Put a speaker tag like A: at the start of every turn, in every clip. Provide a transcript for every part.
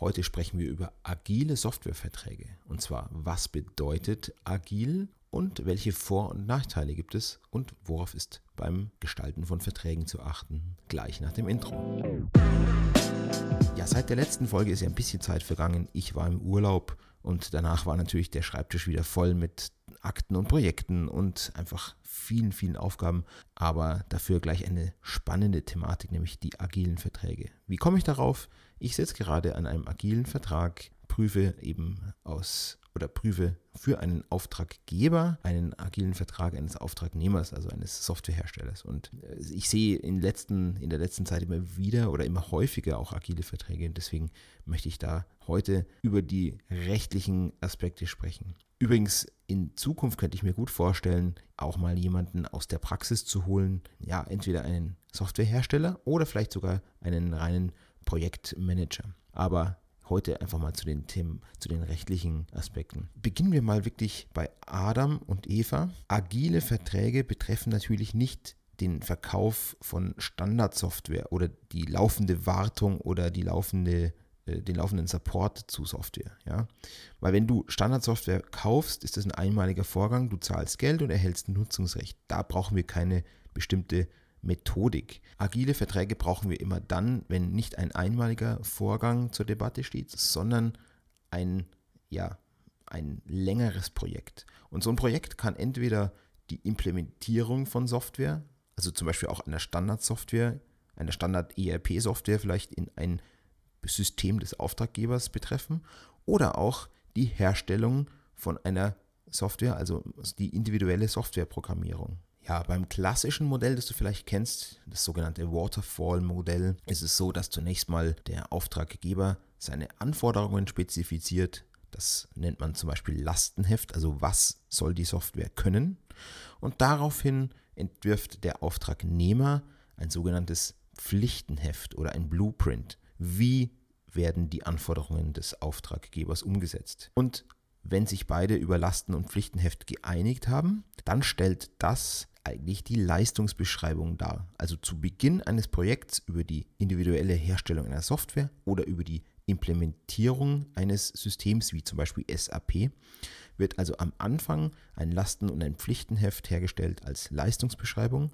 A: Heute sprechen wir über agile Softwareverträge. Und zwar, was bedeutet agil und welche Vor- und Nachteile gibt es und worauf ist beim Gestalten von Verträgen zu achten. Gleich nach dem Intro. Ja, seit der letzten Folge ist ja ein bisschen Zeit vergangen. Ich war im Urlaub und danach war natürlich der Schreibtisch wieder voll mit Akten und Projekten und einfach vielen, vielen Aufgaben, aber dafür gleich eine spannende Thematik, nämlich die agilen Verträge. Wie komme ich darauf? Ich sitze gerade an einem agilen Vertrag, prüfe eben aus oder prüfe für einen Auftraggeber einen agilen Vertrag eines Auftragnehmers, also eines Softwareherstellers. Und äh, ich sehe in, letzten, in der letzten Zeit immer wieder oder immer häufiger auch agile Verträge. Deswegen möchte ich da heute über die rechtlichen Aspekte sprechen. Übrigens, in Zukunft könnte ich mir gut vorstellen, auch mal jemanden aus der Praxis zu holen. Ja, entweder einen Softwarehersteller oder vielleicht sogar einen reinen Projektmanager. Aber heute einfach mal zu den Themen, zu den rechtlichen Aspekten. Beginnen wir mal wirklich bei Adam und Eva. Agile Verträge betreffen natürlich nicht den Verkauf von Standardsoftware oder die laufende Wartung oder die laufende äh, den laufenden Support zu Software. Ja? Weil wenn du Standardsoftware kaufst, ist das ein einmaliger Vorgang, du zahlst Geld und erhältst ein Nutzungsrecht. Da brauchen wir keine bestimmte Methodik. Agile Verträge brauchen wir immer dann, wenn nicht ein einmaliger Vorgang zur Debatte steht, sondern ein, ja, ein längeres Projekt. Und so ein Projekt kann entweder die Implementierung von Software, also zum Beispiel auch einer Standardsoftware, einer Standard-ERP-Software vielleicht in ein System des Auftraggebers betreffen oder auch die Herstellung von einer Software, also die individuelle Softwareprogrammierung. Ja, beim klassischen Modell, das du vielleicht kennst, das sogenannte Waterfall-Modell, ist es so, dass zunächst mal der Auftraggeber seine Anforderungen spezifiziert. Das nennt man zum Beispiel Lastenheft, also was soll die Software können. Und daraufhin entwirft der Auftragnehmer ein sogenanntes Pflichtenheft oder ein Blueprint wie werden die Anforderungen des Auftraggebers umgesetzt. Und wenn sich beide über Lasten- und Pflichtenheft geeinigt haben, dann stellt das eigentlich die Leistungsbeschreibung dar. Also zu Beginn eines Projekts über die individuelle Herstellung einer Software oder über die Implementierung eines Systems wie zum Beispiel SAP wird also am Anfang ein Lasten- und ein Pflichtenheft hergestellt als Leistungsbeschreibung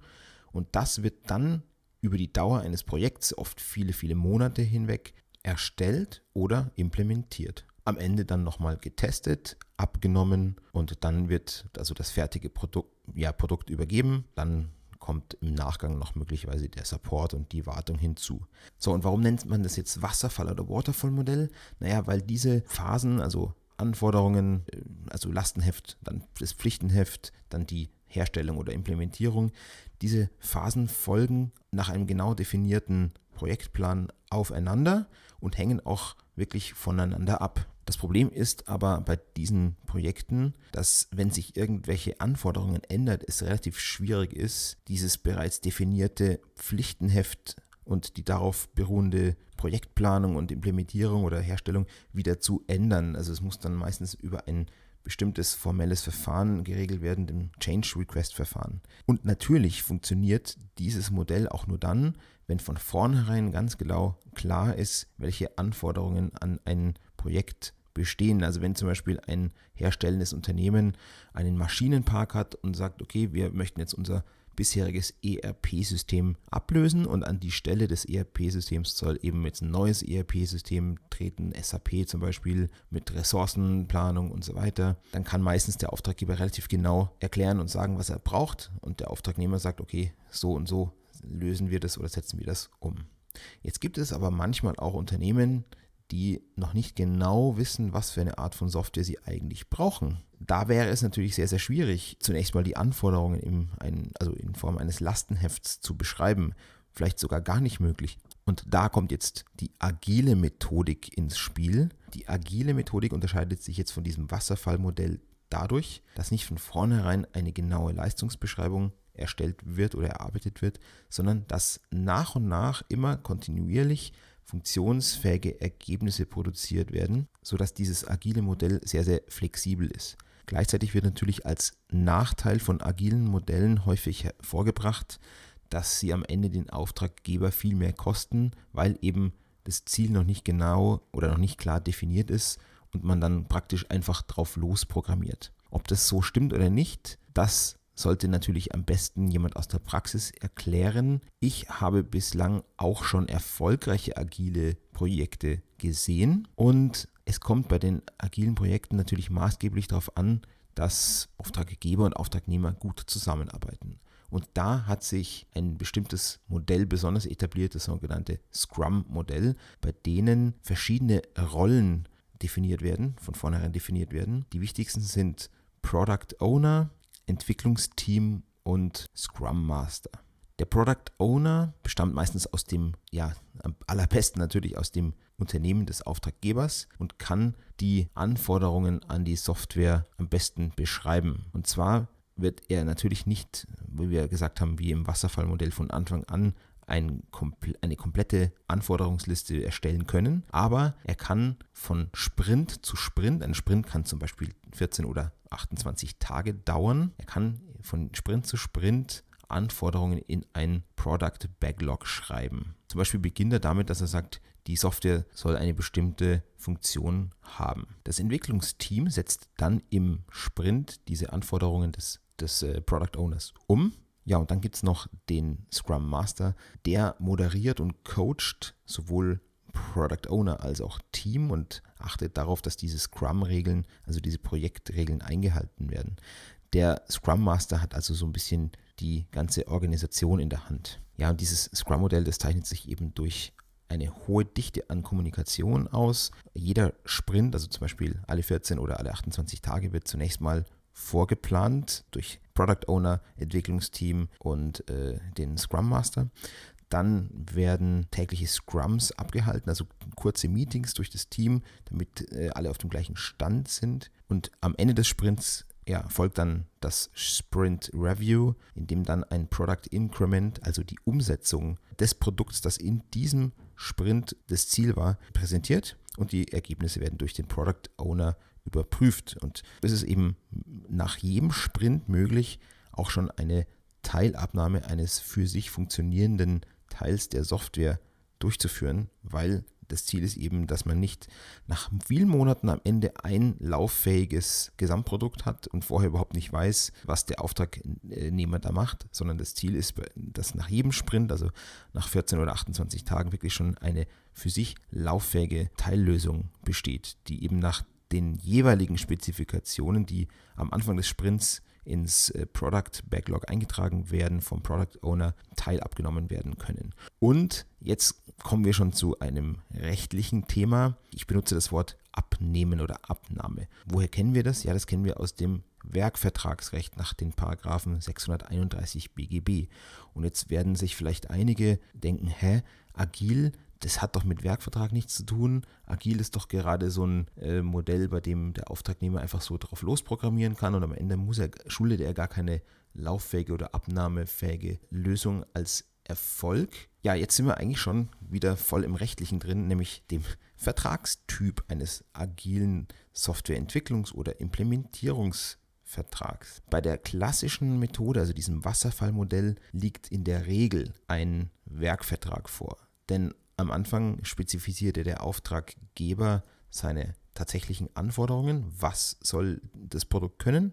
A: und das wird dann über die Dauer eines Projekts, oft viele, viele Monate hinweg, erstellt oder implementiert. Am Ende dann nochmal getestet, abgenommen und dann wird also das fertige Produkt, ja, Produkt übergeben. Dann kommt im Nachgang noch möglicherweise der Support und die Wartung hinzu. So, und warum nennt man das jetzt Wasserfall- oder Waterfall-Modell? Naja, weil diese Phasen, also Anforderungen, äh, also Lastenheft, dann das Pflichtenheft, dann die Herstellung oder Implementierung. Diese Phasen folgen nach einem genau definierten Projektplan aufeinander und hängen auch wirklich voneinander ab. Das Problem ist aber bei diesen Projekten, dass wenn sich irgendwelche Anforderungen ändern, es relativ schwierig ist, dieses bereits definierte Pflichtenheft und die darauf beruhende Projektplanung und Implementierung oder Herstellung wieder zu ändern. Also es muss dann meistens über ein bestimmtes formelles Verfahren geregelt werden, dem Change Request Verfahren. Und natürlich funktioniert dieses Modell auch nur dann, wenn von vornherein ganz genau klar ist, welche Anforderungen an ein Projekt bestehen. Also wenn zum Beispiel ein herstellendes Unternehmen einen Maschinenpark hat und sagt, okay, wir möchten jetzt unser bisheriges ERP-System ablösen und an die Stelle des ERP-Systems soll eben jetzt ein neues ERP-System treten, SAP zum Beispiel mit Ressourcenplanung und so weiter. Dann kann meistens der Auftraggeber relativ genau erklären und sagen, was er braucht und der Auftragnehmer sagt, okay, so und so lösen wir das oder setzen wir das um. Jetzt gibt es aber manchmal auch Unternehmen, die noch nicht genau wissen, was für eine Art von Software sie eigentlich brauchen. Da wäre es natürlich sehr, sehr schwierig, zunächst mal die Anforderungen in, ein, also in Form eines Lastenhefts zu beschreiben. Vielleicht sogar gar nicht möglich. Und da kommt jetzt die agile Methodik ins Spiel. Die agile Methodik unterscheidet sich jetzt von diesem Wasserfallmodell dadurch, dass nicht von vornherein eine genaue Leistungsbeschreibung erstellt wird oder erarbeitet wird, sondern dass nach und nach immer kontinuierlich funktionsfähige Ergebnisse produziert werden, sodass dieses agile Modell sehr, sehr flexibel ist. Gleichzeitig wird natürlich als Nachteil von agilen Modellen häufig hervorgebracht, dass sie am Ende den Auftraggeber viel mehr kosten, weil eben das Ziel noch nicht genau oder noch nicht klar definiert ist und man dann praktisch einfach drauf losprogrammiert. Ob das so stimmt oder nicht, das sollte natürlich am besten jemand aus der Praxis erklären. Ich habe bislang auch schon erfolgreiche agile Projekte gesehen und es kommt bei den agilen Projekten natürlich maßgeblich darauf an, dass Auftraggeber und Auftragnehmer gut zusammenarbeiten. Und da hat sich ein bestimmtes Modell besonders etabliert, das sogenannte Scrum-Modell, bei denen verschiedene Rollen definiert werden, von vornherein definiert werden. Die wichtigsten sind Product Owner, Entwicklungsteam und Scrum Master. Der Product Owner bestammt meistens aus dem, ja, am allerbesten natürlich aus dem Unternehmen des Auftraggebers und kann die Anforderungen an die Software am besten beschreiben. Und zwar wird er natürlich nicht, wie wir gesagt haben, wie im Wasserfallmodell von Anfang an ein, eine komplette Anforderungsliste erstellen können, aber er kann von Sprint zu Sprint, ein Sprint kann zum Beispiel 14 oder 28 Tage dauern, er kann von Sprint zu Sprint Anforderungen in ein Product Backlog schreiben. Zum Beispiel beginnt er damit, dass er sagt, die Software soll eine bestimmte Funktion haben. Das Entwicklungsteam setzt dann im Sprint diese Anforderungen des, des äh, Product Owners um ja, und dann gibt es noch den Scrum Master, der moderiert und coacht sowohl Product Owner als auch Team und achtet darauf, dass diese Scrum-Regeln, also diese Projektregeln eingehalten werden. Der Scrum Master hat also so ein bisschen die ganze Organisation in der Hand. Ja, und dieses Scrum-Modell, das zeichnet sich eben durch eine hohe Dichte an Kommunikation aus. Jeder Sprint, also zum Beispiel alle 14 oder alle 28 Tage, wird zunächst mal vorgeplant durch Product Owner, Entwicklungsteam und äh, den Scrum Master. Dann werden tägliche Scrums abgehalten, also kurze Meetings durch das Team, damit äh, alle auf dem gleichen Stand sind. Und am Ende des Sprints ja, folgt dann das Sprint Review, in dem dann ein Product Increment, also die Umsetzung des Produkts, das in diesem Sprint das Ziel war, präsentiert und die Ergebnisse werden durch den Product Owner überprüft. Und es ist eben nach jedem Sprint möglich, auch schon eine Teilabnahme eines für sich funktionierenden Teils der Software durchzuführen, weil das Ziel ist eben, dass man nicht nach vielen Monaten am Ende ein lauffähiges Gesamtprodukt hat und vorher überhaupt nicht weiß, was der Auftragnehmer da macht, sondern das Ziel ist, dass nach jedem Sprint, also nach 14 oder 28 Tagen, wirklich schon eine für sich lauffähige Teillösung besteht, die eben nach den jeweiligen Spezifikationen, die am Anfang des Sprints ins äh, Product Backlog eingetragen werden, vom Product Owner teilabgenommen werden können. Und jetzt kommen wir schon zu einem rechtlichen Thema. Ich benutze das Wort Abnehmen oder Abnahme. Woher kennen wir das? Ja, das kennen wir aus dem Werkvertragsrecht nach den Paragraphen 631 BGB. Und jetzt werden sich vielleicht einige denken, hä, agil, das hat doch mit Werkvertrag nichts zu tun. Agil ist doch gerade so ein äh, Modell, bei dem der Auftragnehmer einfach so drauf losprogrammieren kann und am Ende muss er, schuldet er gar keine lauffähige oder abnahmefähige Lösung als Erfolg. Ja, jetzt sind wir eigentlich schon wieder voll im Rechtlichen drin, nämlich dem Vertragstyp eines agilen Softwareentwicklungs- oder Implementierungsvertrags. Bei der klassischen Methode, also diesem Wasserfallmodell, liegt in der Regel ein Werkvertrag vor. Denn am Anfang spezifizierte der Auftraggeber seine tatsächlichen Anforderungen, was soll das Produkt können.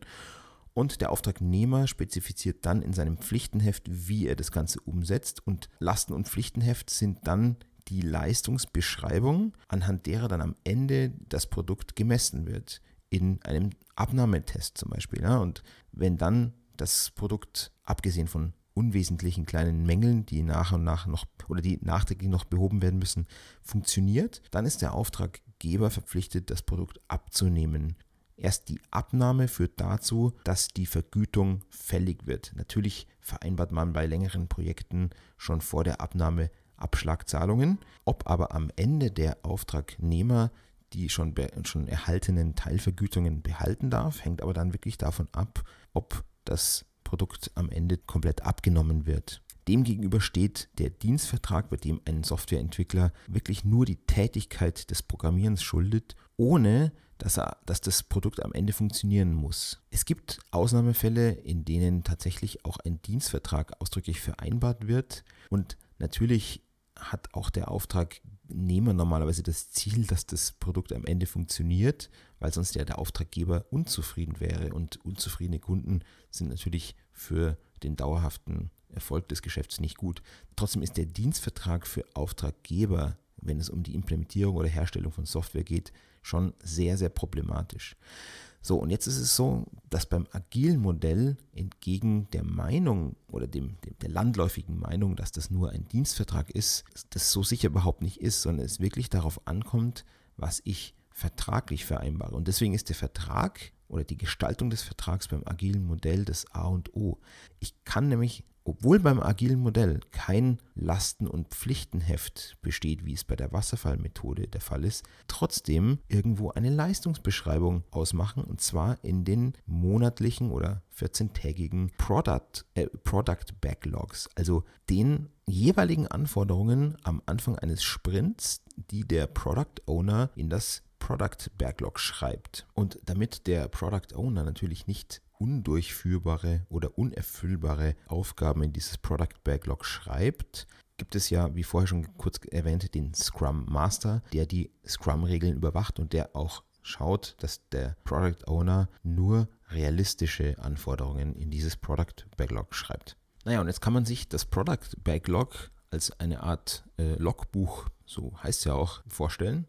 A: Und der Auftragnehmer spezifiziert dann in seinem Pflichtenheft, wie er das Ganze umsetzt. Und Lasten- und Pflichtenheft sind dann die Leistungsbeschreibung, anhand derer dann am Ende das Produkt gemessen wird. In einem Abnahmetest zum Beispiel. Und wenn dann das Produkt, abgesehen von unwesentlichen kleinen Mängeln, die nach und nach noch oder die nachträglich noch behoben werden müssen, funktioniert, dann ist der Auftraggeber verpflichtet, das Produkt abzunehmen. Erst die Abnahme führt dazu, dass die Vergütung fällig wird. Natürlich vereinbart man bei längeren Projekten schon vor der Abnahme Abschlagzahlungen. Ob aber am Ende der Auftragnehmer die schon, schon erhaltenen Teilvergütungen behalten darf, hängt aber dann wirklich davon ab, ob das Produkt am Ende komplett abgenommen wird. Demgegenüber steht der Dienstvertrag, bei dem ein Softwareentwickler wirklich nur die Tätigkeit des Programmierens schuldet, ohne dass, er, dass das Produkt am Ende funktionieren muss. Es gibt Ausnahmefälle, in denen tatsächlich auch ein Dienstvertrag ausdrücklich vereinbart wird und natürlich hat auch der Auftrag Auftragnehmer normalerweise das Ziel, dass das Produkt am Ende funktioniert, weil sonst ja der Auftraggeber unzufrieden wäre. Und unzufriedene Kunden sind natürlich für den dauerhaften Erfolg des Geschäfts nicht gut. Trotzdem ist der Dienstvertrag für Auftraggeber, wenn es um die Implementierung oder Herstellung von Software geht, schon sehr, sehr problematisch. So, und jetzt ist es so, dass beim agilen Modell entgegen der Meinung oder dem, dem, der landläufigen Meinung, dass das nur ein Dienstvertrag ist, das so sicher überhaupt nicht ist, sondern es wirklich darauf ankommt, was ich vertraglich vereinbare. Und deswegen ist der Vertrag oder die Gestaltung des Vertrags beim agilen Modell das A und O. Ich kann nämlich obwohl beim agilen Modell kein Lasten- und Pflichtenheft besteht, wie es bei der Wasserfallmethode der Fall ist, trotzdem irgendwo eine Leistungsbeschreibung ausmachen und zwar in den monatlichen oder 14-tägigen Product, äh, Product Backlogs, also den jeweiligen Anforderungen am Anfang eines Sprints, die der Product Owner in das Product Backlog schreibt. Und damit der Product Owner natürlich nicht undurchführbare oder unerfüllbare Aufgaben in dieses Product Backlog schreibt, gibt es ja, wie vorher schon kurz erwähnt, den Scrum Master, der die Scrum-Regeln überwacht und der auch schaut, dass der Product Owner nur realistische Anforderungen in dieses Product Backlog schreibt. Naja, und jetzt kann man sich das Product Backlog als eine Art äh, Logbuch, so heißt es ja auch, vorstellen,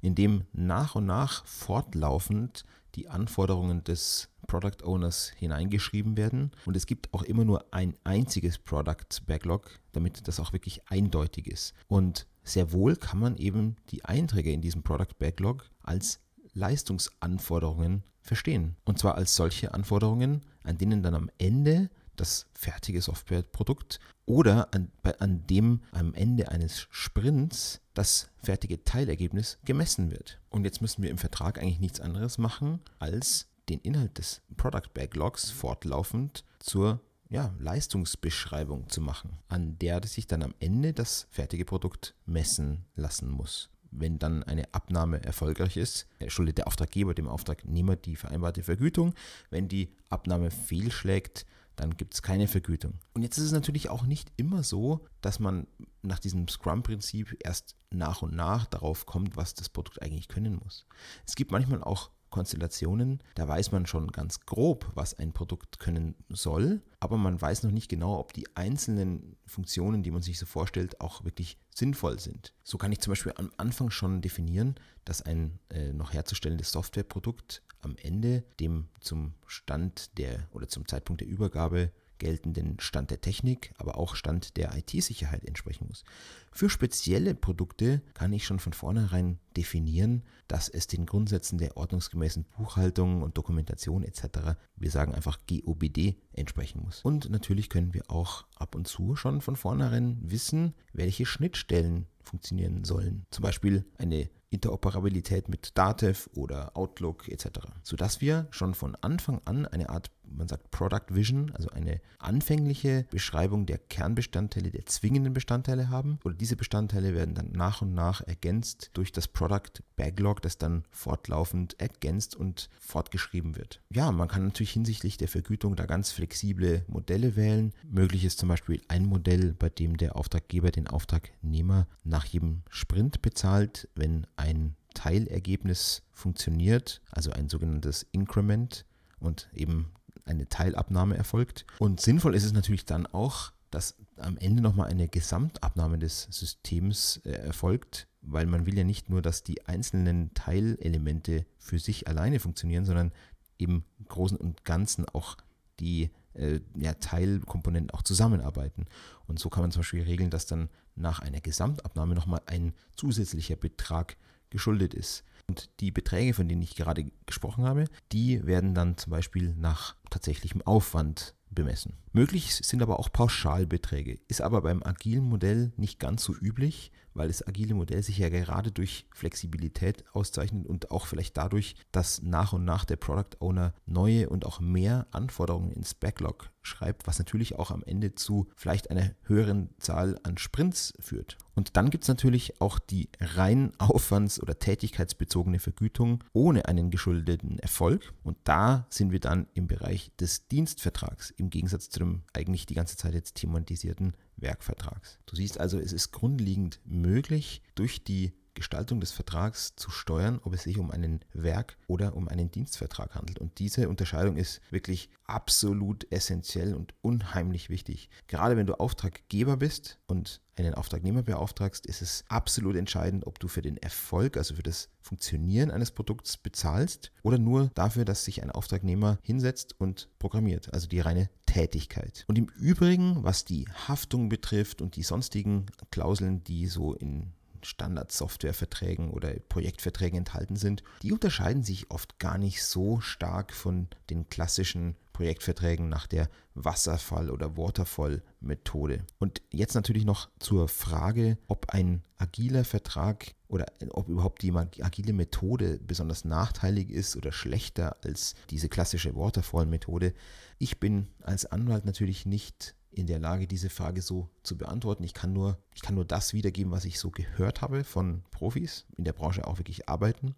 A: in dem nach und nach fortlaufend die Anforderungen des Product Owners hineingeschrieben werden. Und es gibt auch immer nur ein einziges Product Backlog, damit das auch wirklich eindeutig ist. Und sehr wohl kann man eben die Einträge in diesem Product Backlog als Leistungsanforderungen verstehen. Und zwar als solche Anforderungen, an denen dann am Ende das fertige Softwareprodukt oder an, bei, an dem am Ende eines Sprints das fertige Teilergebnis gemessen wird. Und jetzt müssen wir im Vertrag eigentlich nichts anderes machen, als den Inhalt des Product Backlogs fortlaufend zur ja, Leistungsbeschreibung zu machen, an der sich dann am Ende das fertige Produkt messen lassen muss. Wenn dann eine Abnahme erfolgreich ist, schuldet der Auftraggeber dem Auftragnehmer die vereinbarte Vergütung. Wenn die Abnahme fehlschlägt, dann gibt es keine Vergütung. Und jetzt ist es natürlich auch nicht immer so, dass man nach diesem Scrum-Prinzip erst nach und nach darauf kommt, was das Produkt eigentlich können muss. Es gibt manchmal auch Konstellationen, da weiß man schon ganz grob, was ein Produkt können soll, aber man weiß noch nicht genau, ob die einzelnen Funktionen, die man sich so vorstellt, auch wirklich sinnvoll sind. So kann ich zum Beispiel am Anfang schon definieren, dass ein äh, noch herzustellendes Softwareprodukt am Ende dem zum Stand der oder zum Zeitpunkt der Übergabe geltenden Stand der Technik, aber auch Stand der IT-Sicherheit entsprechen muss. Für spezielle Produkte kann ich schon von vornherein definieren, dass es den Grundsätzen der ordnungsgemäßen Buchhaltung und Dokumentation etc., wir sagen einfach GOBD, entsprechen muss. Und natürlich können wir auch ab und zu schon von vornherein wissen, welche Schnittstellen funktionieren sollen. Zum Beispiel eine Interoperabilität mit Datev oder Outlook etc. Sodass wir schon von Anfang an eine Art, man sagt Product Vision, also eine anfängliche Beschreibung der Kernbestandteile, der zwingenden Bestandteile haben. Oder diese Bestandteile werden dann nach und nach ergänzt durch das Product Backlog, das dann fortlaufend ergänzt und fortgeschrieben wird. Ja, man kann natürlich hinsichtlich der Vergütung da ganz flexible Modelle wählen. Möglich ist zum Beispiel ein Modell, bei dem der Auftraggeber den Auftragnehmer nach jedem Sprint bezahlt, wenn ein Teilergebnis funktioniert, also ein sogenanntes Increment und eben eine Teilabnahme erfolgt. Und sinnvoll ist es natürlich dann auch, dass am Ende nochmal eine Gesamtabnahme des Systems äh, erfolgt, weil man will ja nicht nur, dass die einzelnen Teilelemente für sich alleine funktionieren, sondern im Großen und Ganzen auch die äh, ja, Teilkomponenten auch zusammenarbeiten. Und so kann man zum Beispiel regeln, dass dann nach einer Gesamtabnahme nochmal ein zusätzlicher Betrag geschuldet ist. Und die Beträge, von denen ich gerade gesprochen habe, die werden dann zum Beispiel nach tatsächlichem Aufwand bemessen. Möglich sind aber auch Pauschalbeträge, ist aber beim agilen Modell nicht ganz so üblich, weil das agile Modell sich ja gerade durch Flexibilität auszeichnet und auch vielleicht dadurch, dass nach und nach der Product Owner neue und auch mehr Anforderungen ins Backlog schreibt, was natürlich auch am Ende zu vielleicht einer höheren Zahl an Sprints führt. Und dann gibt es natürlich auch die rein aufwands- oder tätigkeitsbezogene Vergütung ohne einen geschuldeten Erfolg. Und da sind wir dann im Bereich des Dienstvertrags, im Gegensatz zu dem eigentlich die ganze Zeit jetzt thematisierten Werkvertrags. Du siehst also, es ist grundlegend möglich, durch die Gestaltung des Vertrags zu steuern, ob es sich um einen Werk- oder um einen Dienstvertrag handelt. Und diese Unterscheidung ist wirklich absolut essentiell und unheimlich wichtig. Gerade wenn du Auftraggeber bist und einen Auftragnehmer beauftragst, ist es absolut entscheidend, ob du für den Erfolg, also für das Funktionieren eines Produkts bezahlst oder nur dafür, dass sich ein Auftragnehmer hinsetzt und programmiert, also die reine Tätigkeit. Und im Übrigen, was die Haftung betrifft und die sonstigen Klauseln, die so in Standard-Softwareverträgen oder Projektverträgen enthalten sind, die unterscheiden sich oft gar nicht so stark von den klassischen Projektverträgen nach der Wasserfall- oder Waterfall-Methode. Und jetzt natürlich noch zur Frage, ob ein agiler Vertrag oder ob überhaupt die agile Methode besonders nachteilig ist oder schlechter als diese klassische Waterfall-Methode. Ich bin als Anwalt natürlich nicht in der Lage, diese Frage so zu beantworten. Ich kann nur, ich kann nur das wiedergeben, was ich so gehört habe von Profis in der Branche auch wirklich arbeiten.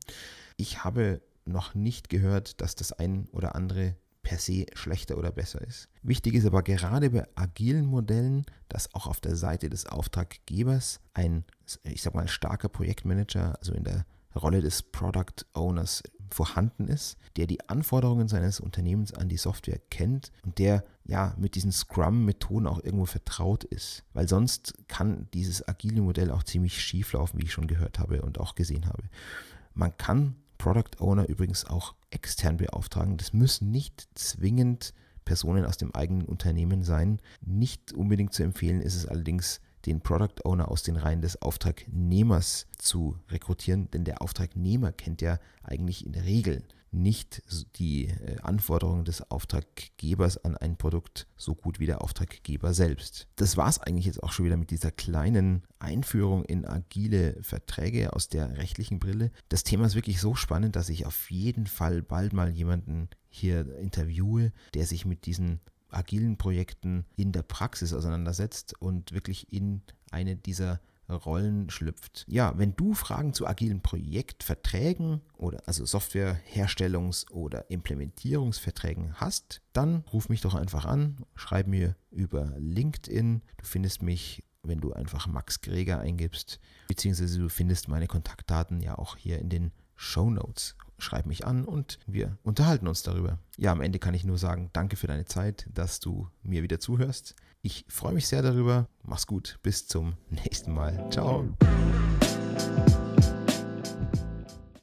A: Ich habe noch nicht gehört, dass das ein oder andere per se schlechter oder besser ist. Wichtig ist aber gerade bei agilen Modellen, dass auch auf der Seite des Auftraggebers ein, ich sag mal, starker Projektmanager, also in der Rolle des Product Owners vorhanden ist, der die Anforderungen seines Unternehmens an die Software kennt und der ja mit diesen Scrum-Methoden auch irgendwo vertraut ist. Weil sonst kann dieses agile Modell auch ziemlich schief laufen, wie ich schon gehört habe und auch gesehen habe. Man kann Product Owner übrigens auch extern beauftragen. Das müssen nicht zwingend Personen aus dem eigenen Unternehmen sein. Nicht unbedingt zu empfehlen ist es allerdings, den Product Owner aus den Reihen des Auftragnehmers zu rekrutieren, denn der Auftragnehmer kennt ja eigentlich in der Regel nicht die äh, Anforderungen des Auftraggebers an ein Produkt so gut wie der Auftraggeber selbst. Das war es eigentlich jetzt auch schon wieder mit dieser kleinen Einführung in agile Verträge aus der rechtlichen Brille. Das Thema ist wirklich so spannend, dass ich auf jeden Fall bald mal jemanden hier interviewe, der sich mit diesen agilen Projekten in der Praxis auseinandersetzt und wirklich in eine dieser Rollen schlüpft. Ja, wenn du Fragen zu agilen Projektverträgen oder also Softwareherstellungs- oder Implementierungsverträgen hast, dann ruf mich doch einfach an, schreib mir über LinkedIn. Du findest mich, wenn du einfach Max Greger eingibst, beziehungsweise du findest meine Kontaktdaten ja auch hier in den Show Notes schreib mich an und wir unterhalten uns darüber. Ja, am Ende kann ich nur sagen, danke für deine Zeit, dass du mir wieder zuhörst. Ich freue mich sehr darüber. Mach's gut. Bis zum nächsten Mal. Ciao.